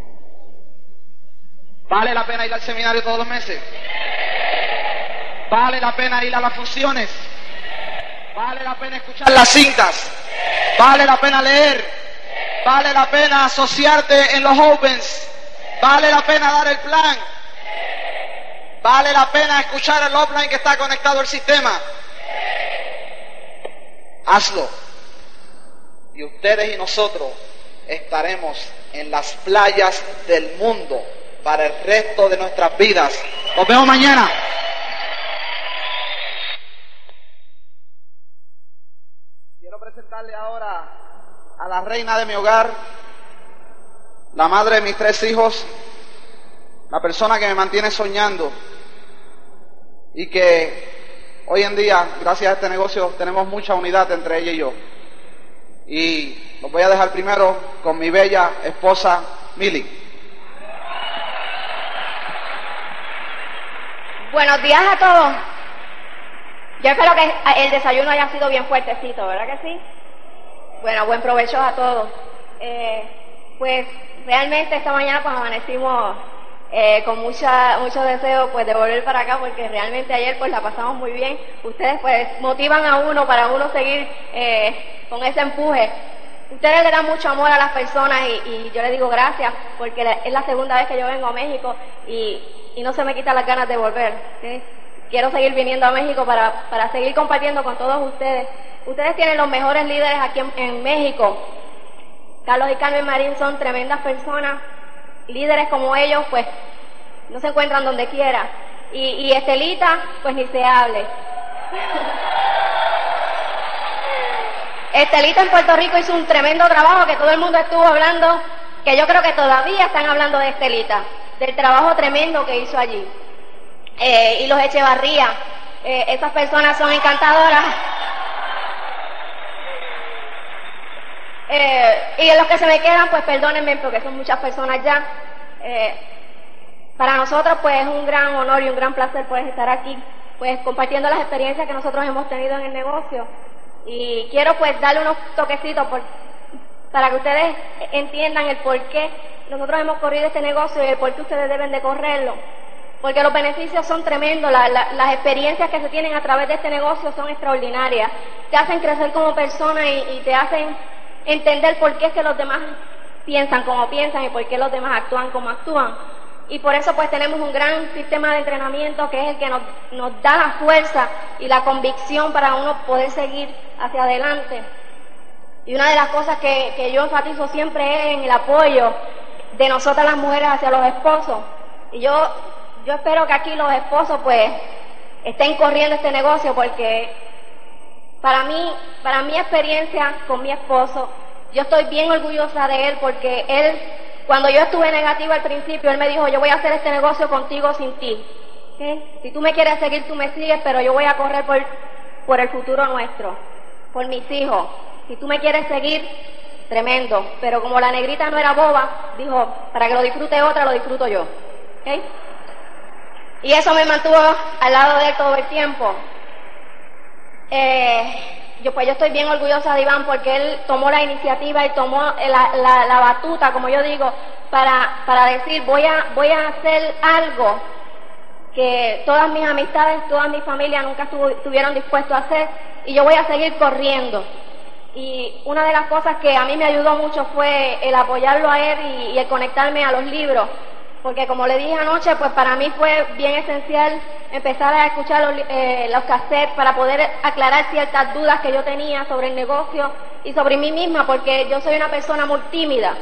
¿Vale la pena ir al seminario todos los meses? ¿Vale la pena ir a las funciones? ¿Vale la pena escuchar las cintas? ¿Vale la pena leer? ¿Vale la pena asociarte en los opens? ¿Vale la pena dar el plan? ¿Vale la pena escuchar el offline que está conectado al sistema? Hazlo. Y ustedes y nosotros estaremos en las playas del mundo para el resto de nuestras vidas. Nos vemos mañana. Quiero presentarle ahora a la reina de mi hogar, la madre de mis tres hijos, la persona que me mantiene soñando y que hoy en día, gracias a este negocio, tenemos mucha unidad entre ella y yo. Y los voy a dejar primero con mi bella esposa Mili. Buenos días a todos. Yo espero que el desayuno haya sido bien fuertecito, ¿verdad que sí? Bueno, buen provecho a todos. Eh, pues realmente esta mañana pues amanecimos eh, con mucha, mucho deseo pues de volver para acá porque realmente ayer pues la pasamos muy bien. Ustedes pues motivan a uno para uno seguir eh, con ese empuje. Ustedes le dan mucho amor a las personas y, yo les digo gracias porque es la segunda vez que yo vengo a México y, no se me quitan las ganas de volver. Quiero seguir viniendo a México para, para seguir compartiendo con todos ustedes. Ustedes tienen los mejores líderes aquí en México. Carlos y Carmen Marín son tremendas personas líderes como ellos, pues, no se encuentran donde quiera. Y, Estelita, pues ni se hable. Estelita en Puerto Rico hizo un tremendo trabajo que todo el mundo estuvo hablando, que yo creo que todavía están hablando de Estelita, del trabajo tremendo que hizo allí. Eh, y los Echevarría, eh, esas personas son encantadoras. Eh, y en los que se me quedan, pues perdónenme porque son muchas personas ya. Eh, para nosotros, pues es un gran honor y un gran placer poder estar aquí, pues compartiendo las experiencias que nosotros hemos tenido en el negocio. Y quiero pues darle unos toquecitos para que ustedes entiendan el por qué nosotros hemos corrido este negocio y el por qué ustedes deben de correrlo. Porque los beneficios son tremendos, las experiencias que se tienen a través de este negocio son extraordinarias. Te hacen crecer como persona y te hacen entender por qué es que los demás piensan como piensan y por qué los demás actúan como actúan. Y por eso pues tenemos un gran sistema de entrenamiento que es el que nos, nos da la fuerza y la convicción para uno poder seguir hacia adelante. Y una de las cosas que, que yo enfatizo siempre es en el apoyo de nosotras las mujeres hacia los esposos. Y yo, yo espero que aquí los esposos pues estén corriendo este negocio porque para mí, para mi experiencia con mi esposo, yo estoy bien orgullosa de él porque él, cuando yo estuve negativa al principio, él me dijo, yo voy a hacer este negocio contigo sin ti. Si tú me quieres seguir, tú me sigues, pero yo voy a correr por, por el futuro nuestro, por mis hijos. Si tú me quieres seguir, tremendo. Pero como la negrita no era boba, dijo, para que lo disfrute otra, lo disfruto yo. Y eso me mantuvo al lado de él todo el tiempo. Eh, yo pues yo estoy bien orgullosa de Iván porque él tomó la iniciativa y tomó la, la, batuta, como yo digo, para, para decir voy a, voy a hacer algo que todas mis amistades, toda mi familia nunca estuvieron dispuestos a hacer y yo voy a seguir corriendo. Y una de las cosas que a mí me ayudó mucho fue el apoyarlo a él y el conectarme a los libros porque como le dije anoche, pues para mí fue bien esencial empezar a escuchar los, eh, los cassettes para poder aclarar ciertas dudas que yo tenía sobre el negocio y sobre mí misma, porque yo soy una persona muy tímida.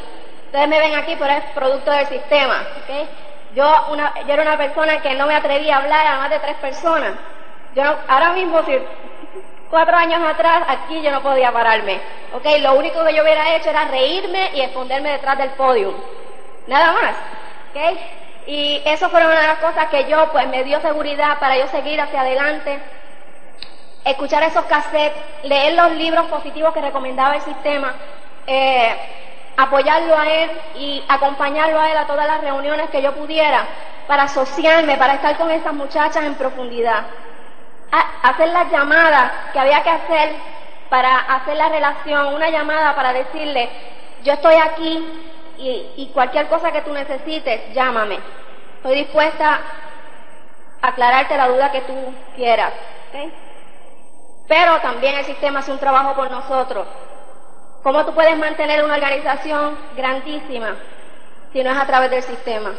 Ustedes me ven aquí, pero es producto del sistema. ¿okay? Yo, una, yo era una persona que no me atrevía a hablar a más de tres personas. Yo ahora mismo, si cuatro años atrás, aquí yo no podía pararme. ¿okay? Lo único que yo hubiera hecho era reírme y esconderme detrás del podio. Nada más. Y eso fue una de las cosas que yo, pues me dio seguridad para yo seguir hacia adelante, escuchar esos cassettes, leer los libros positivos que recomendaba el sistema, eh, apoyarlo a él y acompañarlo a él a todas las reuniones que yo pudiera para asociarme, para estar con esas muchachas en profundidad, hacer las llamadas que había que hacer para hacer la relación, una llamada para decirle, yo estoy aquí, y, cualquier cosa que tú necesites, llámame. Estoy dispuesta a aclararte la duda que tú quieras. Pero también el sistema hace un trabajo por nosotros. ¿Cómo tú puedes mantener una organización grandísima si no es a través del sistema?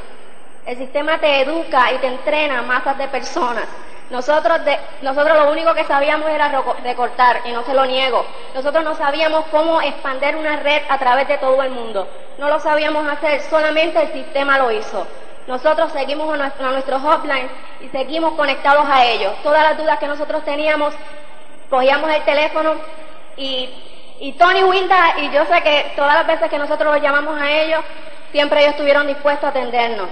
El sistema te educa y te entrena a masas de personas. Nosotros, de, nosotros lo único que sabíamos era recortar, y no se lo niego. Nosotros no sabíamos cómo expandir una red a través de todo el mundo. No lo sabíamos hacer, solamente el sistema lo hizo. Nosotros seguimos a, nuestro, nuestros hotlines y seguimos conectados a ellos. Todas las dudas que nosotros teníamos, cogíamos el teléfono y, y Tony Wilda, y yo sé que todas las veces que nosotros los llamamos a ellos, siempre ellos estuvieron dispuestos a atendernos.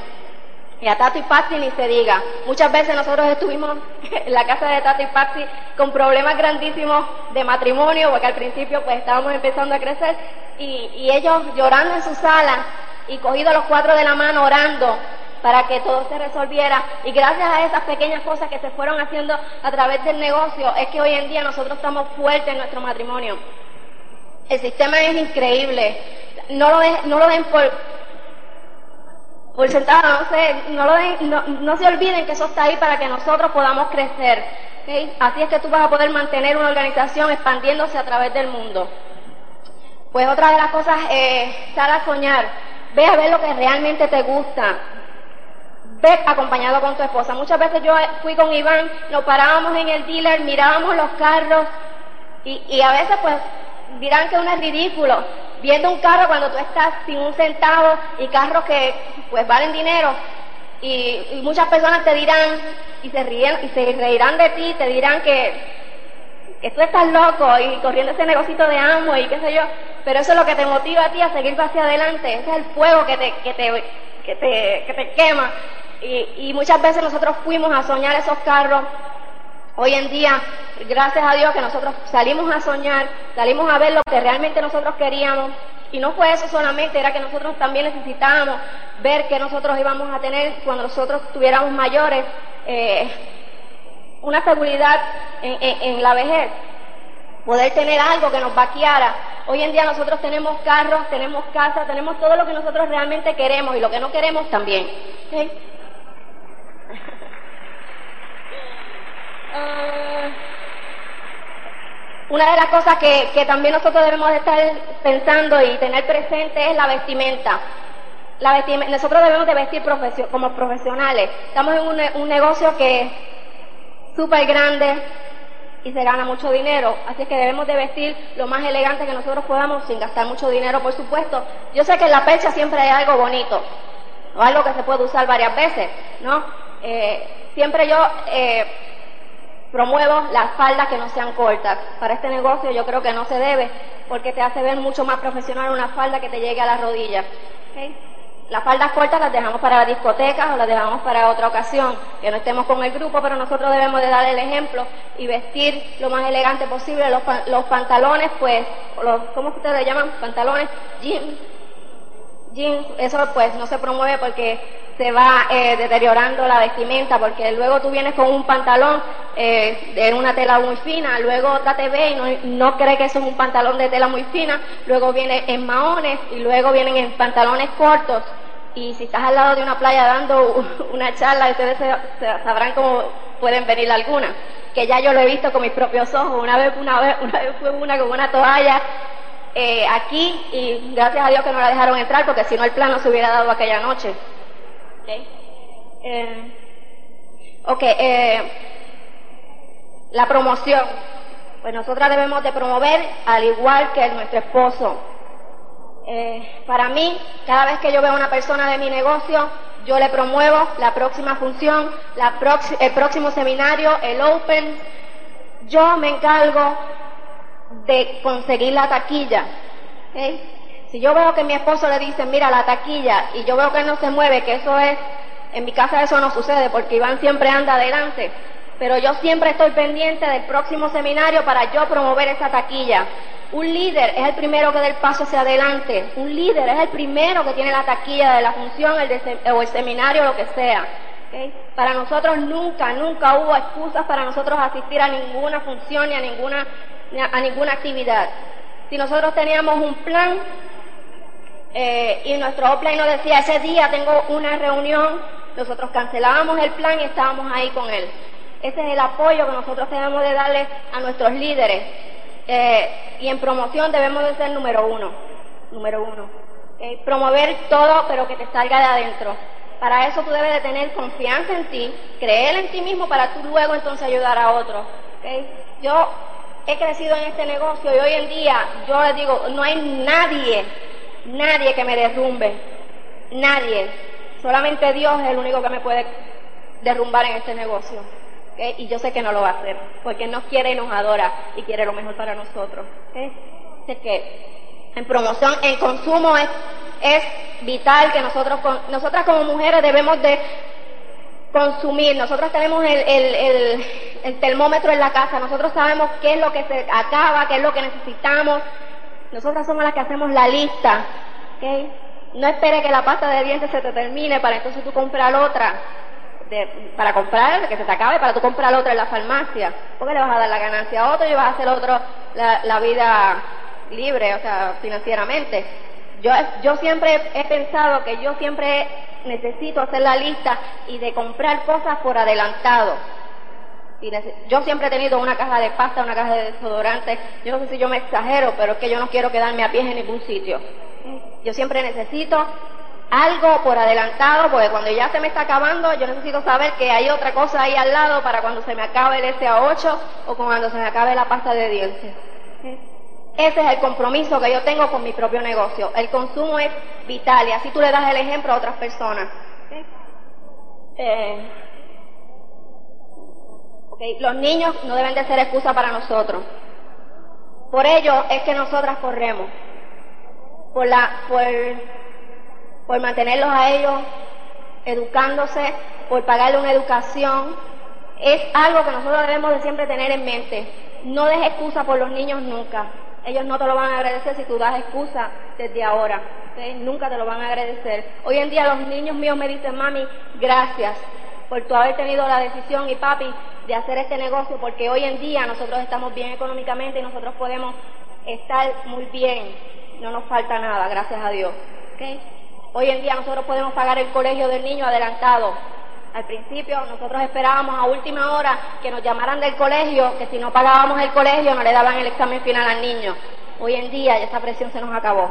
Y a Tato y Patsy ni se diga. Muchas veces nosotros estuvimos en la casa de Tato y Patsy con problemas grandísimos de matrimonio, porque al principio pues estábamos empezando a crecer, y, ellos llorando en su sala y cogidos los cuatro de la mano orando para que todo se resolviera. Y gracias a esas pequeñas cosas que se fueron haciendo a través del negocio, es que hoy en día nosotros estamos fuertes en nuestro matrimonio. El sistema es increíble. No lo, no lo den por, por sentado, no, sé, no, no, se olviden que eso está ahí para que nosotros podamos crecer. Así es que tú vas a poder mantener una organización expandiéndose a través del mundo. Pues otra de las cosas es estar a soñar. Ve a ver lo que realmente te gusta. Ve acompañado con tu esposa. Muchas veces yo fui con Iván, nos parábamos en el dealer, mirábamos los carros y, y a veces pues dirán que uno es ridículo, viendo un carro cuando tú estás sin un centavo y carros que pues valen dinero y, muchas personas te dirán y se ríen y se reirán de ti, te dirán que que tú estás loco y corriendo ese negocito de amo y qué sé yo, pero eso es lo que te motiva a ti a seguir hacia adelante, ese es el fuego que te, que te, que te, que te quema. Y, y muchas veces nosotros fuimos a soñar esos carros. Hoy en día, gracias a Dios que nosotros salimos a soñar, salimos a ver lo que realmente nosotros queríamos. Y no fue eso solamente, era que nosotros también necesitábamos ver que nosotros íbamos a tener cuando nosotros tuviéramos mayores. Eh, una seguridad en, la vejez, poder tener algo que nos vaqueara. Hoy en día nosotros tenemos carros, tenemos casa, tenemos todo lo que nosotros realmente queremos y lo que no queremos también. Ah, una de las cosas que, también nosotros debemos estar pensando y tener presente es la vestimenta. La vestimenta nosotros debemos de vestir como profesionales. Estamos en un, negocio que súper grande y se gana mucho dinero. Así que debemos de vestir lo más elegante que nosotros podamos sin gastar mucho dinero, por supuesto. Yo sé que en la percha siempre hay algo bonito o algo que se puede usar varias veces, ¿no? Eh, siempre yo eh, promuevo las faldas que no sean cortas. Para este negocio yo creo que no se debe porque te hace ver mucho más profesional una falda que te llegue a las rodillas. Las faldas cortas las dejamos para las discotecas o las dejamos para otra ocasión, que no estemos con el grupo, pero nosotros debemos de dar el ejemplo y vestir lo más elegante posible. Los, los pantalones, pues, los, ¿cómo ustedes llaman? Pantalones, jeans, jeans, eso pues no se promueve porque se va eh, deteriorando la vestimenta, porque luego tú vienes con un pantalón eh, de una tela muy fina, luego te ve y no, no cree que eso es un pantalón de tela muy fina, luego viene en maones y luego vienen en pantalones cortos. Y si estás al lado de una playa dando una charla, ustedes sabrán cómo pueden venir algunas. Que ya yo lo he visto con mis propios ojos. Una vez, una vez, una vez fue una con una toalla eh, aquí y gracias a Dios que no la dejaron entrar porque si no el plano se hubiera dado aquella noche. ok, eh, la promoción. Pues nosotras debemos de promover al igual que nuestro esposo. Eh, para mí, cada vez que yo veo a una persona de mi negocio, yo le promuevo la próxima función, la el próximo seminario, el Open. Yo me encargo de conseguir la taquilla. Si yo veo que mi esposo le dice, mira la taquilla, y yo veo que no se mueve, que eso es, en mi casa eso no sucede, porque Iván siempre anda adelante, pero yo siempre estoy pendiente del próximo seminario para yo promover esa taquilla. Un líder es el primero que da el paso hacia adelante. Un líder es el primero que tiene la taquilla de la función el o el seminario, lo que sea. Para nosotros nunca, nunca hubo excusas para nosotros asistir a ninguna función ni a ninguna, ni a, ninguna actividad. Si nosotros teníamos un plan eh, y nuestro offline nos decía, ese día tengo una reunión, nosotros cancelábamos el plan y estábamos ahí con él. Ese es el apoyo que nosotros tenemos de darle a nuestros líderes. Eh, y en promoción debemos de ser número uno. Número uno. Promover todo, pero que te salga de adentro. Para eso tú debes de tener confianza en ti, creer en ti mismo para tú luego entonces ayudar a otros. Yo he crecido en este negocio y hoy en día yo les digo, no hay nadie, nadie que me derrumbe. Nadie. Solamente Dios es el único que me puede derrumbar en este negocio. Y yo sé que no lo va a hacer, porque nos quiere y nos adora y quiere lo mejor para nosotros. Sé que en promoción, en consumo es, es vital que nosotros, nosotras como mujeres debemos de consumir. Nosotros tenemos el, termómetro en la casa, nosotros sabemos qué es lo que se acaba, qué es lo que necesitamos. Nosotras somos las que hacemos la lista. No espere que la pasta de dientes se te termine para entonces tú comprar otra para comprar, que se te acabe, para tú comprar otra en la farmacia, porque le vas a dar la ganancia a otro y vas a hacer otro la, vida libre, o sea, financieramente. Yo, yo siempre he pensado que yo siempre necesito hacer la lista y de comprar cosas por adelantado. Yo siempre he tenido una caja de pasta, una caja de desodorante. Yo no sé si yo me exagero, pero es que yo no quiero quedarme a pies en ningún sitio. Yo siempre necesito algo por adelantado, porque cuando ya se me está acabando, yo necesito saber que hay otra cosa ahí al lado para cuando se me acabe el SA8 o cuando se me acabe la pasta de dientes. Ese es el compromiso que yo tengo con mi propio negocio. El consumo es vital y así tú le das el ejemplo a otras personas. Eh, los niños no deben de ser excusa para nosotros. Por ello es que nosotras corremos, por, la, por, por mantenerlos a ellos educándose, por pagarle una educación. Es algo que nosotros debemos de siempre tener en mente. No des excusa por los niños nunca. Ellos no te lo van a agradecer si tú das excusa desde ahora. Nunca te lo van a agradecer. Hoy en día los niños míos me dicen, mami, gracias por tu haber tenido la decisión y papi de hacer este negocio, porque hoy en día nosotros estamos bien económicamente y nosotros podemos estar muy bien. No nos falta nada, gracias a Dios. Hoy en día nosotros podemos pagar el colegio del niño adelantado. Al principio nosotros esperábamos a última hora que nos llamaran del colegio, que si no pagábamos el colegio no le daban el examen final al niño. Hoy en día esa presión se nos acabó.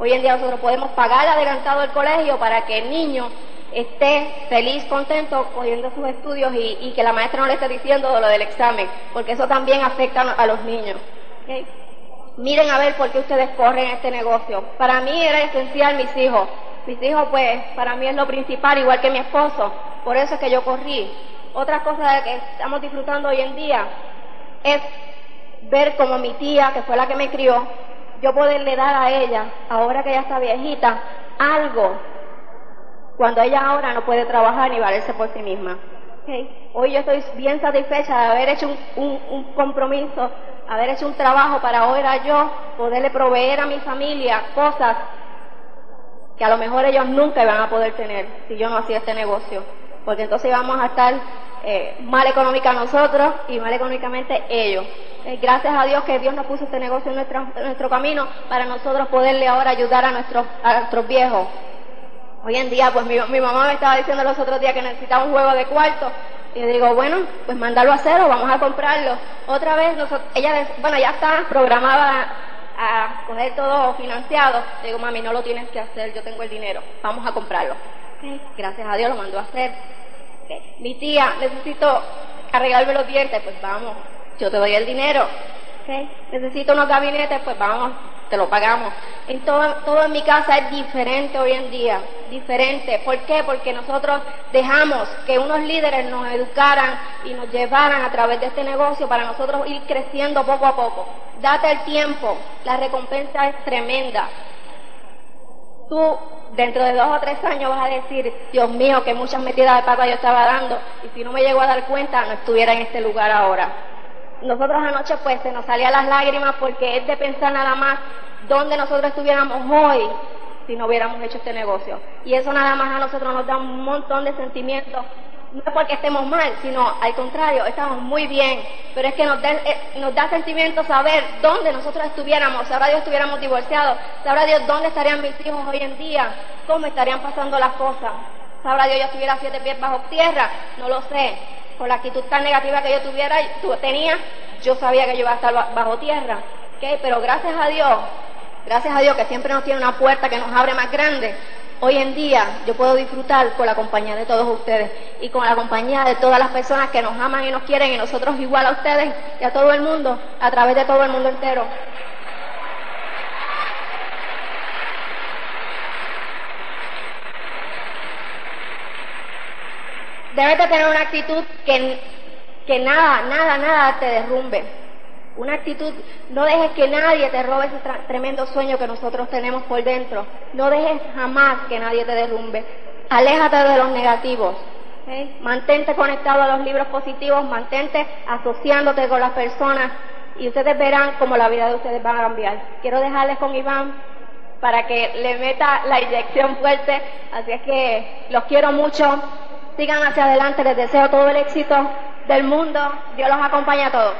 Hoy en día nosotros podemos pagar adelantado el colegio para que el niño esté feliz, contento, cogiendo sus estudios y, que la maestra no le esté diciendo lo del examen, porque eso también afecta a los niños. Miren a ver por qué ustedes corren este negocio. Para mí era esencial mis hijos. Mis hijos, pues, para mí es lo principal, igual que mi esposo. Por eso es que yo corrí. Otra cosa que estamos disfrutando hoy en día es ver como mi tía, que fue la que me crió, yo poderle dar a ella, ahora que ella está viejita, algo cuando ella ahora no puede trabajar ni valerse por sí misma. Hoy yo estoy bien satisfecha de haber hecho un, compromiso, haber hecho un trabajo para ahora yo poderle proveer a mi familia cosas que a lo mejor ellos nunca iban a poder tener si yo no hacía este negocio. Porque entonces íbamos a estar eh, mal económica nosotros y mal económicamente ellos. Eh, gracias a Dios que Dios nos puso este negocio en, en, nuestro camino para nosotros poderle ahora ayudar a nuestros, a nuestros viejos Hoy en día, pues mi, mamá me estaba diciendo los otros días que necesitaba un juego de cuarto. Y yo digo, bueno, pues mándalo a cero, vamos a comprarlo. Otra vez, ella, bueno, ya está programada a coger todo financiado. Le digo, mami, no lo tienes que hacer, yo tengo el dinero, vamos a comprarlo. Gracias a Dios lo mandó a hacer. Mi tía, necesito arreglarme los dientes, pues vamos, yo te doy el dinero. Necesito unos gabinetes, pues vamos, te lo pagamos. En todo, todo en mi casa es diferente hoy en día, diferente. ¿Por qué? Porque nosotros dejamos que unos líderes nos educaran y nos llevaran a través de este negocio para nosotros ir creciendo poco a poco. Date el tiempo, la recompensa es tremenda. Tú dentro de dos o tres años vas a decir, Dios mío, que muchas metidas de pata yo estaba dando y si no me llego a dar cuenta no estuviera en este lugar ahora nosotros anoche pues se nos salían las lágrimas porque es de pensar nada más dónde nosotros estuviéramos hoy si no hubiéramos hecho este negocio. Y eso nada más a nosotros nos da un montón de sentimientos, no es porque estemos mal, sino al contrario, estamos muy bien, pero es que nos eh, nos da sentimiento saber dónde nosotros estuviéramos, sabrá Dios estuviéramos divorciados, sabrá Dios dónde estarían mis hijos hoy en día, cómo estarían pasando las cosas, sabrá Dios yo estuviera siete pies bajo tierra, no lo sé, con la actitud tan negativa que yo tuviera, tenía, yo sabía que yo iba a estar bajo tierra. Pero gracias a Dios, gracias a Dios que siempre nos tiene una puerta que nos abre más grande. Hoy en día yo puedo disfrutar con la compañía de todos ustedes y con la compañía de todas las personas que nos aman y nos quieren y nosotros igual a ustedes y a todo el mundo, a través de todo el mundo entero. debes de tener una actitud que, que nada, nada, nada te derrumbe. Una actitud, no dejes que nadie te robe ese tremendo sueño que nosotros tenemos por dentro. No dejes jamás que nadie te derrumbe. Aléjate de los negativos. Mantente conectado a los libros positivos, mantente asociándote con las personas y ustedes verán cómo la vida de ustedes va a cambiar. Quiero dejarles con Iván para que le meta la inyección fuerte, así es que los quiero mucho. Sigan hacia adelante, les deseo todo el éxito del mundo. Dios los acompaña a todos.